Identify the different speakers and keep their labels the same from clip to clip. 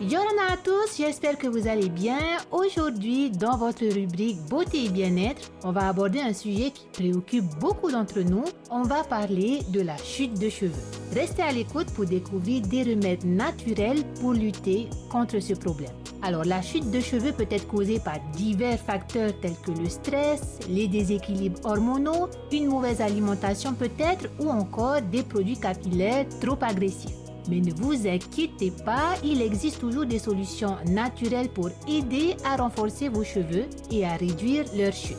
Speaker 1: Yorana à tous, j'espère que vous allez bien. Aujourd'hui, dans votre rubrique Beauté et bien-être, on va aborder un sujet qui préoccupe beaucoup d'entre nous. On va parler de la chute de cheveux. Restez à l'écoute pour découvrir des remèdes naturels pour lutter contre ce problème. Alors, la chute de cheveux peut être causée par divers facteurs tels que le stress, les déséquilibres hormonaux, une mauvaise alimentation peut-être ou encore des produits capillaires trop agressifs. Mais ne vous inquiétez pas, il existe toujours des solutions naturelles pour aider à renforcer vos cheveux et à réduire leur chute.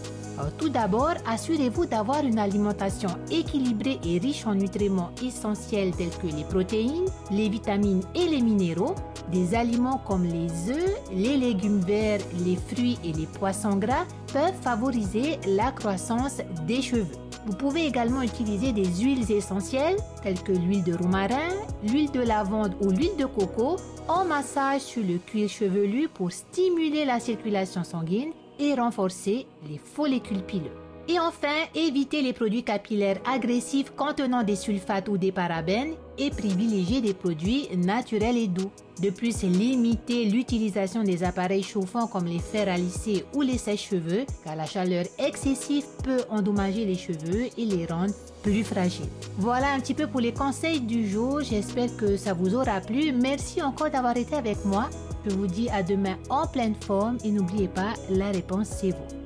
Speaker 1: tout d'abord, assurez-vous d'avoir une alimentation équilibrée et riche en nutriments essentiels tels que les protéines, les vitamines et les minéraux, des aliments comme les œufs, les légumes verts, les fruits et les poissons gras peuvent favoriser la croissance des cheveux. Vous pouvez également utiliser des huiles essentielles telles que l'huile de romarin, l'huile de lavande ou l'huile de coco en massage sur le cuir chevelu pour stimuler la circulation sanguine et renforcer les follicules pileux. Et enfin, évitez les produits capillaires agressifs contenant des sulfates ou des parabènes et privilégiez des produits naturels et doux. De plus, limitez l'utilisation des appareils chauffants comme les fers à lisser ou les sèche-cheveux car la chaleur excessive peut endommager les cheveux et les rendre plus fragiles. Voilà un petit peu pour les conseils du jour. J'espère que ça vous aura plu. Merci encore d'avoir été avec moi. Je vous dis à demain en pleine forme et n'oubliez pas, la réponse c'est vous.